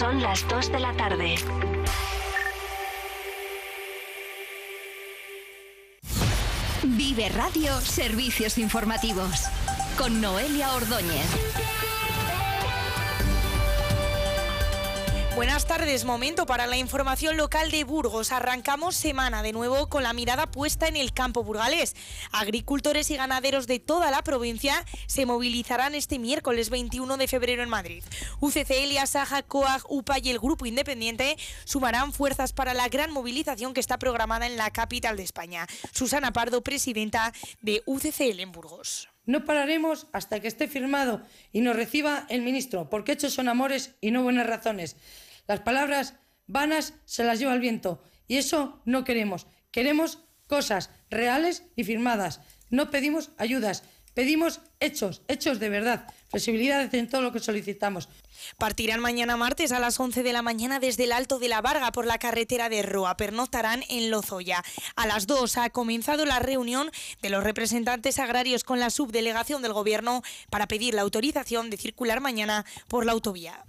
Son las 2 de la tarde. Vive Radio Servicios Informativos con Noelia Ordóñez. Buenas tardes, momento para la información local de Burgos. Arrancamos semana de nuevo con la mirada puesta en el campo burgalés. Agricultores y ganaderos de toda la provincia se movilizarán este miércoles 21 de febrero en Madrid. UCCL, Asaja, COAG, UPA y el Grupo Independiente sumarán fuerzas para la gran movilización que está programada en la capital de España. Susana Pardo, presidenta de UCCL en Burgos. No pararemos hasta que esté firmado y nos reciba el ministro, porque hechos son amores y no buenas razones. Las palabras vanas se las lleva el viento y eso no queremos. Queremos cosas reales y firmadas. No pedimos ayudas, pedimos hechos, hechos de verdad, flexibilidad en todo lo que solicitamos. Partirán mañana martes a las 11 de la mañana desde el Alto de la Varga por la carretera de Roa. Pernoctarán en Lozoya. A las 2 ha comenzado la reunión de los representantes agrarios con la subdelegación del Gobierno para pedir la autorización de circular mañana por la autovía.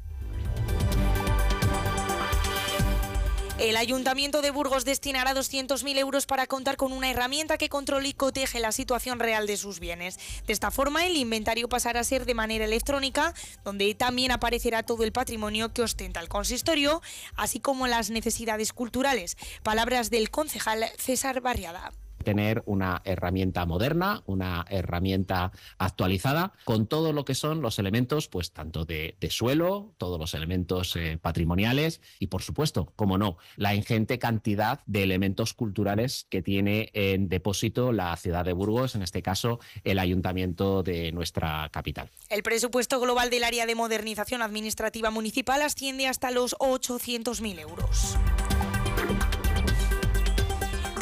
El Ayuntamiento de Burgos destinará 200.000 euros para contar con una herramienta que controle y coteje la situación real de sus bienes. De esta forma, el inventario pasará a ser de manera electrónica, donde también aparecerá todo el patrimonio que ostenta el consistorio, así como las necesidades culturales. Palabras del concejal César Barriada tener una herramienta moderna, una herramienta actualizada con todo lo que son los elementos, pues tanto de, suelo, todos los elementos eh, patrimoniales y por supuesto, como no, la ingente cantidad de elementos culturales que tiene en depósito la ciudad de Burgos, en este caso el ayuntamiento de nuestra capital. El presupuesto global del área de modernización administrativa municipal asciende hasta los 800.000 euros.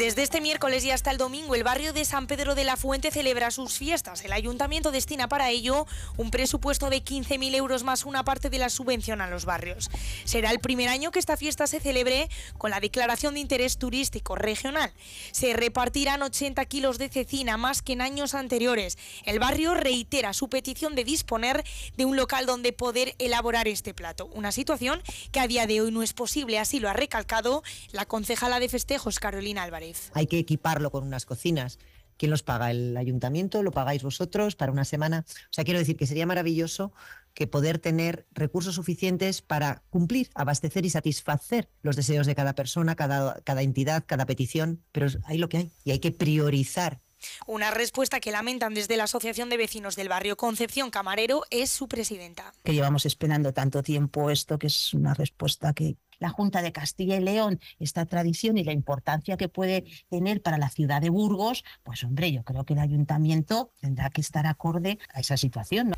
Desde este miércoles y hasta el domingo, el barrio de San Pedro de la Fuente celebra sus fiestas. El ayuntamiento destina para ello un presupuesto de 15.000 euros más una parte de la subvención a los barrios. Será el primer año que esta fiesta se celebre con la declaración de interés turístico regional. Se repartirán 80 kilos de cecina más que en años anteriores. El barrio reitera su petición de disponer de un local donde poder elaborar este plato. Una situación que a día de hoy no es posible, así lo ha recalcado la concejala de festejos Carolina Álvarez. Hay que equiparlo con unas cocinas. ¿Quién los paga? ¿El ayuntamiento? ¿Lo pagáis vosotros para una semana? O sea, quiero decir que sería maravilloso que poder tener recursos suficientes para cumplir, abastecer y satisfacer los deseos de cada persona, cada, cada entidad, cada petición, pero hay lo que hay y hay que priorizar una respuesta que lamentan desde la Asociación de Vecinos del Barrio Concepción Camarero es su presidenta. Que llevamos esperando tanto tiempo esto, que es una respuesta que, la Junta de Castilla y León esta tradición y la importancia que puede tener para la ciudad de Burgos, pues hombre, yo creo que el ayuntamiento tendrá que estar acorde a esa situación.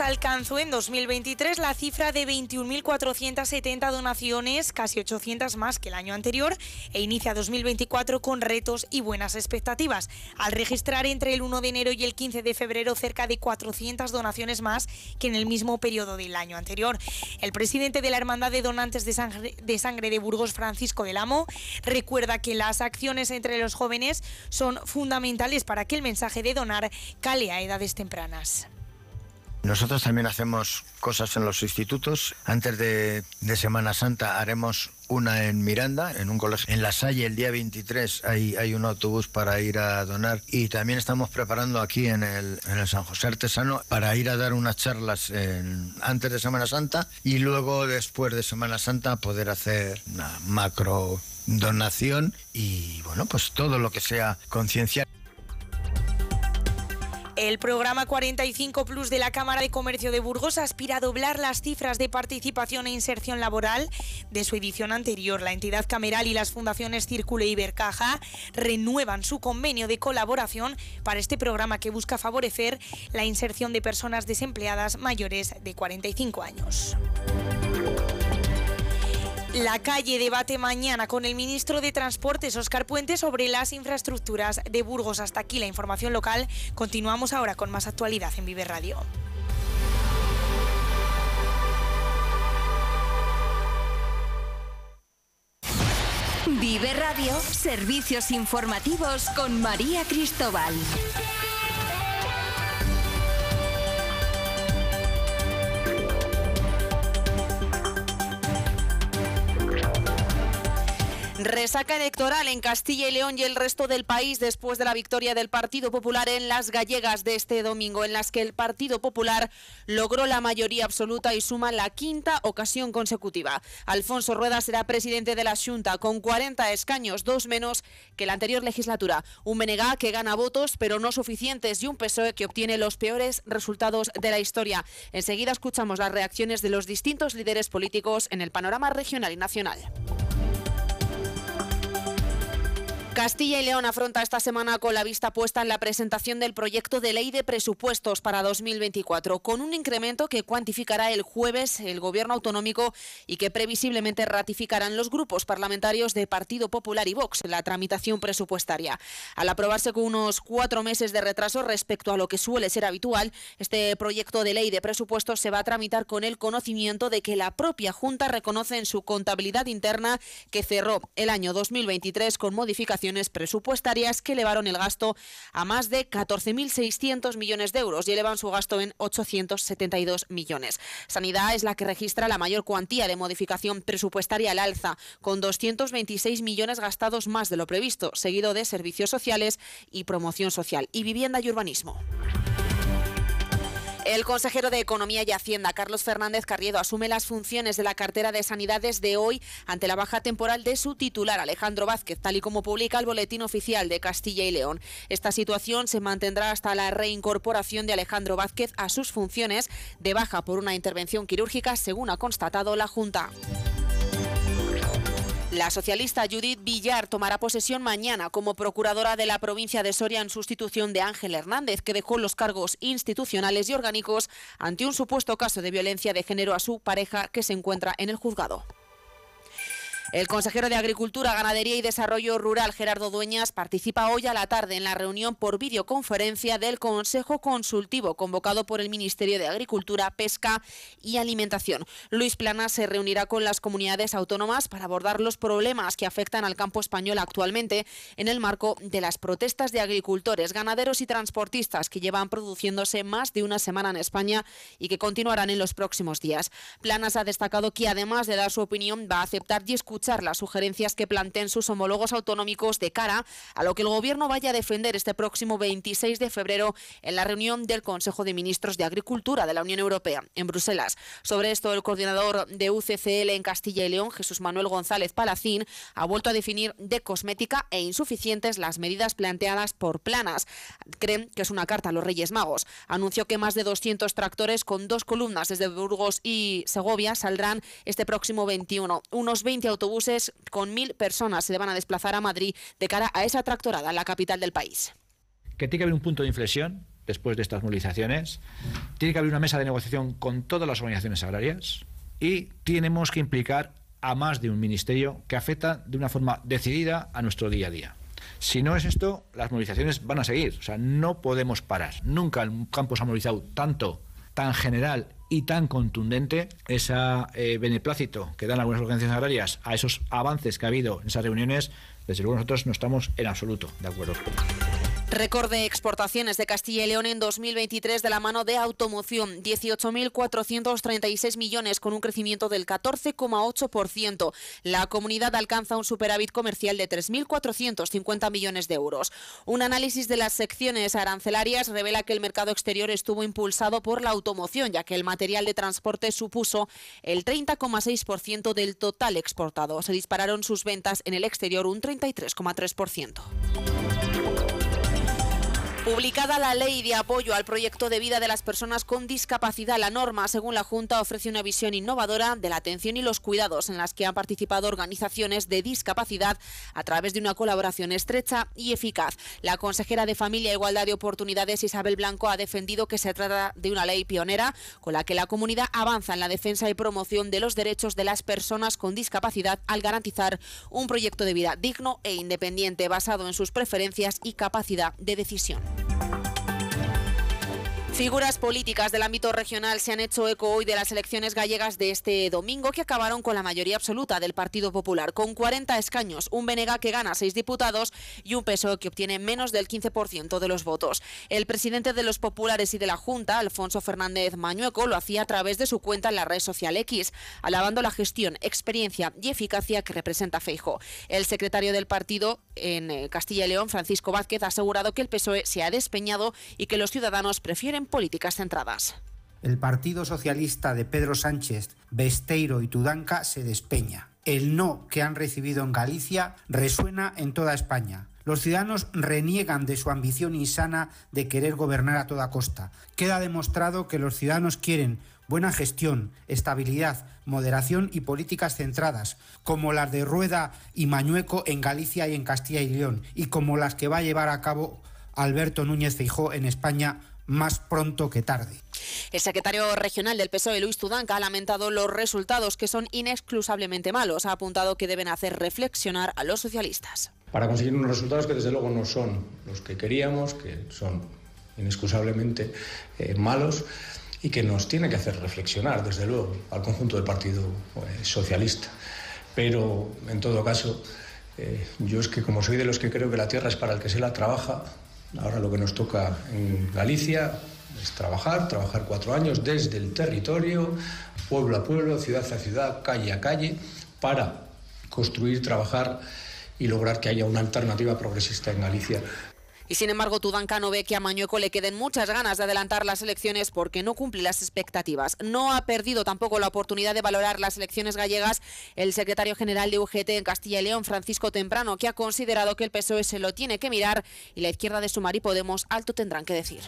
Alcanzó en 2023 la cifra de 21.470 donaciones, casi 800 más que el año anterior, e inicia 2024 con retos y buenas expectativas, al registrar entre el 1 de enero y el 15 de febrero cerca de 400 donaciones más que en el mismo periodo del año anterior. El presidente de la Hermandad de Donantes de Sangre de, sangre de Burgos, Francisco del Amo, recuerda que las acciones entre los jóvenes son fundamentales para que el mensaje de donar cale a edades tempranas. Nosotros también hacemos cosas en los institutos. Antes de, Semana Santa haremos una en Miranda, en un colegio. En La Salle, el día 23, hay, un autobús para ir a donar. Y también estamos preparando aquí en el, en San José Artesano para ir a dar unas charlas antes de Semana Santa y luego, después de Semana Santa, poder hacer una macro donación y, bueno, pues todo lo que sea concienciar. El programa 45 Plus de la Cámara de Comercio de Burgos aspira a doblar las cifras de participación e inserción laboral de su edición anterior. La entidad cameral y las fundaciones Círculo y Ibercaja renuevan su convenio de colaboración para este programa que busca favorecer la inserción de personas desempleadas mayores de 45 años. La calle debate mañana con el ministro de Transportes, Oscar Puente, sobre las infraestructuras de Burgos. Hasta aquí la información local. Continuamos ahora con más actualidad en Vive Radio. Vive Radio, servicios informativos con María Cristóbal. Resaca electoral en Castilla y León y el resto del país después de la victoria del Partido Popular en las gallegas de este domingo, en las que el Partido Popular logró la mayoría absoluta y suma la quinta ocasión consecutiva. Alfonso Rueda será presidente de la Junta con 40 escaños, dos menos que la anterior legislatura. Un Menegá que gana votos, pero no suficientes, y un PSOE que obtiene los peores resultados de la historia. Enseguida escuchamos las reacciones de los distintos líderes políticos en el panorama regional y nacional. Castilla y León afronta esta semana con la vista puesta en la presentación del proyecto de ley de presupuestos para 2024, con un incremento que cuantificará el jueves el Gobierno autonómico y que previsiblemente ratificarán los grupos parlamentarios de Partido Popular y Vox en la tramitación presupuestaria. Al aprobarse con unos cuatro meses de retraso respecto a lo que suele ser habitual, este proyecto de ley de presupuestos se va a tramitar con el conocimiento de que la propia Junta reconoce en su contabilidad interna que cerró el año 2023 con modificaciones presupuestarias que elevaron el gasto a más de 14.600 millones de euros y elevan su gasto en 872 millones. Sanidad es la que registra la mayor cuantía de modificación presupuestaria al alza, con 226 millones gastados más de lo previsto, seguido de servicios sociales y promoción social y vivienda y urbanismo. El consejero de Economía y Hacienda, Carlos Fernández Carriedo, asume las funciones de la cartera de Sanidad desde hoy ante la baja temporal de su titular, Alejandro Vázquez, tal y como publica el Boletín Oficial de Castilla y León. Esta situación se mantendrá hasta la reincorporación de Alejandro Vázquez a sus funciones de baja por una intervención quirúrgica, según ha constatado la Junta. La socialista Judith Villar tomará posesión mañana como procuradora de la provincia de Soria en sustitución de Ángel Hernández, que dejó los cargos institucionales y orgánicos ante un supuesto caso de violencia de género a su pareja que se encuentra en el juzgado. El consejero de Agricultura, Ganadería y Desarrollo Rural, Gerardo Dueñas, participa hoy a la tarde en la reunión por videoconferencia del Consejo Consultivo convocado por el Ministerio de Agricultura, Pesca y Alimentación. Luis Plana se reunirá con las comunidades autónomas para abordar los problemas que afectan al campo español actualmente en el marco de las protestas de agricultores, ganaderos y transportistas que llevan produciéndose más de una semana en España y que continuarán en los próximos días. Planas ha destacado que además de dar su opinión va a aceptar y escuchar las sugerencias que planteen sus homólogos autonómicos de cara a lo que el Gobierno vaya a defender este próximo 26 de febrero en la reunión del Consejo de Ministros de Agricultura de la Unión Europea en Bruselas. Sobre esto, el coordinador de UCCL en Castilla y León, Jesús Manuel González Palacín, ha vuelto a definir de cosmética e insuficientes las medidas planteadas por Planas. Creen que es una carta a los Reyes Magos. Anunció que más de 200 tractores con dos columnas desde Burgos y Segovia saldrán este próximo 21. Unos 20 autobuses autobuses con mil personas se van a desplazar a Madrid de cara a esa tractorada la capital del país. Que tiene que haber un punto de inflexión después de estas movilizaciones. Tiene que haber una mesa de negociación con todas las organizaciones agrarias y tenemos que implicar a más de un ministerio que afecta de una forma decidida a nuestro día a día. Si no es esto, las movilizaciones van a seguir. O sea, no podemos parar. Nunca el campo se ha movilizado tanto, tan general y tan contundente ese eh, beneplácito que dan algunas organizaciones agrarias a esos avances que ha habido en esas reuniones, desde luego nosotros no estamos en absoluto de acuerdo. Récord de exportaciones de Castilla y León en 2023 de la mano de automoción, 18.436 millones con un crecimiento del 14,8%. La comunidad alcanza un superávit comercial de 3.450 millones de euros. Un análisis de las secciones arancelarias revela que el mercado exterior estuvo impulsado por la automoción, ya que el material de transporte supuso el 30,6% del total exportado. Se dispararon sus ventas en el exterior un 33,3%. Publicada la ley de apoyo al proyecto de vida de las personas con discapacidad, la norma, según la Junta, ofrece una visión innovadora de la atención y los cuidados en las que han participado organizaciones de discapacidad a través de una colaboración estrecha y eficaz. La consejera de Familia Igualdad de Oportunidades, Isabel Blanco, ha defendido que se trata de una ley pionera con la que la comunidad avanza en la defensa y promoción de los derechos de las personas con discapacidad al garantizar un proyecto de vida digno e independiente basado en sus preferencias y capacidad de decisión. Figuras políticas del ámbito regional se han hecho eco hoy de las elecciones gallegas de este domingo que acabaron con la mayoría absoluta del Partido Popular, con 40 escaños, un Benega que gana 6 diputados y un PSOE que obtiene menos del 15% de los votos. El presidente de los populares y de la Junta, Alfonso Fernández Mañueco, lo hacía a través de su cuenta en la red social X, alabando la gestión, experiencia y eficacia que representa Feijo. El secretario del partido en eh, Castilla y León, Francisco Vázquez, ha asegurado que el PSOE se ha despeñado y que los ciudadanos prefieren políticas centradas. El Partido Socialista de Pedro Sánchez, Besteiro y Tudanca se despeña. El no que han recibido en Galicia resuena en toda España. Los ciudadanos reniegan de su ambición insana de querer gobernar a toda costa. Queda demostrado que los ciudadanos quieren buena gestión, estabilidad, moderación y políticas centradas, como las de Rueda y Mañueco en Galicia y en Castilla y León, y como las que va a llevar a cabo Alberto Núñez Feijó en España más pronto que tarde. El secretario regional del PSOE, Luis Tudanca, ha lamentado los resultados que son inexcusablemente malos. Ha apuntado que deben hacer reflexionar a los socialistas. Para conseguir unos resultados que desde luego no son los que queríamos, que son inexcusablemente eh, malos y que nos tiene que hacer reflexionar, desde luego, al conjunto del Partido eh, Socialista. Pero, en todo caso, eh, yo es que como soy de los que creo que la tierra es para el que se la trabaja, Ahora lo que nos toca en Galicia es trabajar, trabajar cuatro años desde el territorio, pueblo a pueblo, ciudad a ciudad, calle a calle, para construir, trabajar y lograr que haya una alternativa progresista en Galicia y sin embargo, Tudancano ve que a Mañueco le queden muchas ganas de adelantar las elecciones porque no cumple las expectativas. No ha perdido tampoco la oportunidad de valorar las elecciones gallegas el secretario general de UGT en Castilla y León, Francisco Temprano, que ha considerado que el PSOE se lo tiene que mirar y la izquierda de Sumar y Podemos alto tendrán que decir.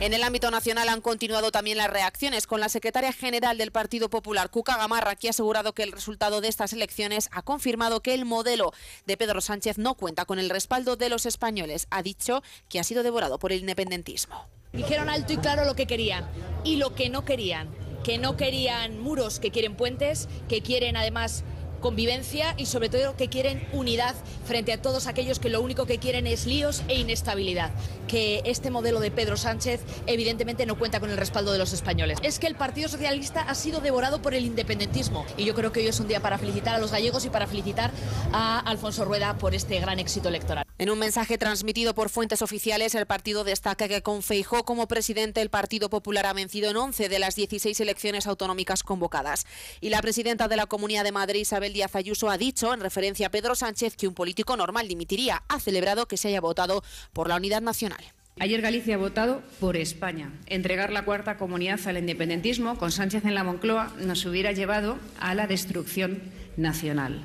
En el ámbito nacional han continuado también las reacciones con la secretaria general del Partido Popular, Cuca Gamarra, que ha asegurado que el resultado de estas elecciones ha confirmado que el modelo de Pedro Sánchez no cuenta con el respaldo de los españoles. Ha dicho que ha sido devorado por el independentismo. Dijeron alto y claro lo que querían y lo que no querían, que no querían muros, que quieren puentes, que quieren además convivencia y sobre todo que quieren unidad frente a todos aquellos que lo único que quieren es líos e inestabilidad. Que este modelo de Pedro Sánchez evidentemente no cuenta con el respaldo de los españoles. Es que el Partido Socialista ha sido devorado por el independentismo y yo creo que hoy es un día para felicitar a los gallegos y para felicitar a Alfonso Rueda por este gran éxito electoral. En un mensaje transmitido por fuentes oficiales, el partido destaca que con Feijó como presidente el Partido Popular ha vencido en 11 de las 16 elecciones autonómicas convocadas. Y la presidenta de la Comunidad de Madrid, Isabel Díaz Ayuso, ha dicho, en referencia a Pedro Sánchez, que un político normal dimitiría. Ha celebrado que se haya votado por la unidad nacional. Ayer Galicia ha votado por España. Entregar la cuarta comunidad al independentismo con Sánchez en la Moncloa nos hubiera llevado a la destrucción nacional.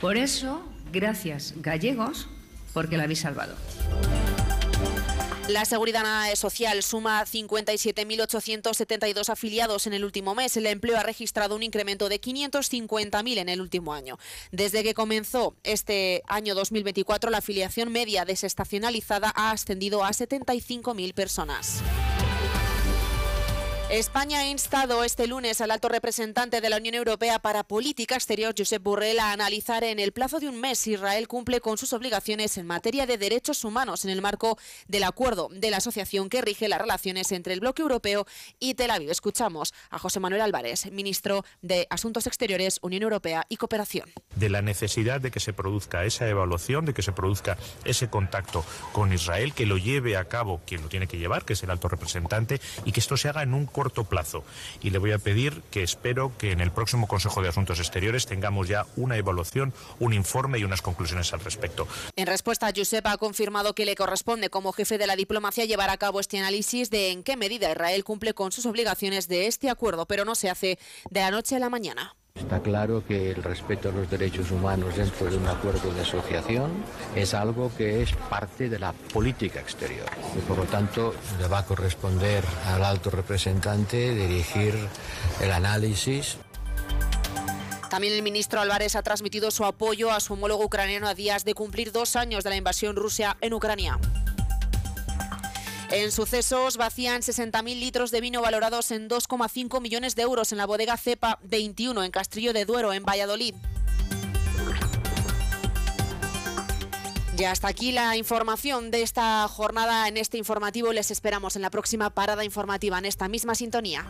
Por eso, gracias gallegos, porque la habéis salvado. La Seguridad Social suma 57.872 afiliados en el último mes. El empleo ha registrado un incremento de 550.000 en el último año. Desde que comenzó este año 2024, la afiliación media desestacionalizada ha ascendido a 75.000 personas. España ha instado este lunes al alto representante de la Unión Europea para Política Exterior, Josep Borrell, a analizar en el plazo de un mes si Israel cumple con sus obligaciones en materia de derechos humanos en el marco del acuerdo de la asociación que rige las relaciones entre el bloque europeo y Tel Aviv. Escuchamos a José Manuel Álvarez, ministro de Asuntos Exteriores, Unión Europea y Cooperación. De la necesidad de que se produzca esa evaluación, de que se produzca ese contacto con Israel, que lo lleve a cabo quien lo tiene que llevar, que es el alto representante, y que esto se haga en un corto plazo. Y le voy a pedir que espero que en el próximo Consejo de Asuntos Exteriores tengamos ya una evaluación, un informe y unas conclusiones al respecto. En respuesta, Josep ha confirmado que le corresponde como jefe de la diplomacia llevar a cabo este análisis de en qué medida Israel cumple con sus obligaciones de este acuerdo, pero no se hace de la noche a la mañana. Está claro que el respeto a los derechos humanos dentro de un acuerdo de asociación es algo que es parte de la política exterior. Y por lo tanto, le va a corresponder al alto representante dirigir el análisis también el ministro Álvarez ha transmitido su apoyo a su homólogo ucraniano a días de cumplir dos años de la invasión rusa en Ucrania. En sucesos vacían 60.000 litros de vino valorados en 2,5 millones de euros en la bodega Cepa 21 en Castrillo de Duero, en Valladolid. Ya hasta aquí la información de esta jornada en este informativo. Les esperamos en la próxima parada informativa en esta misma sintonía.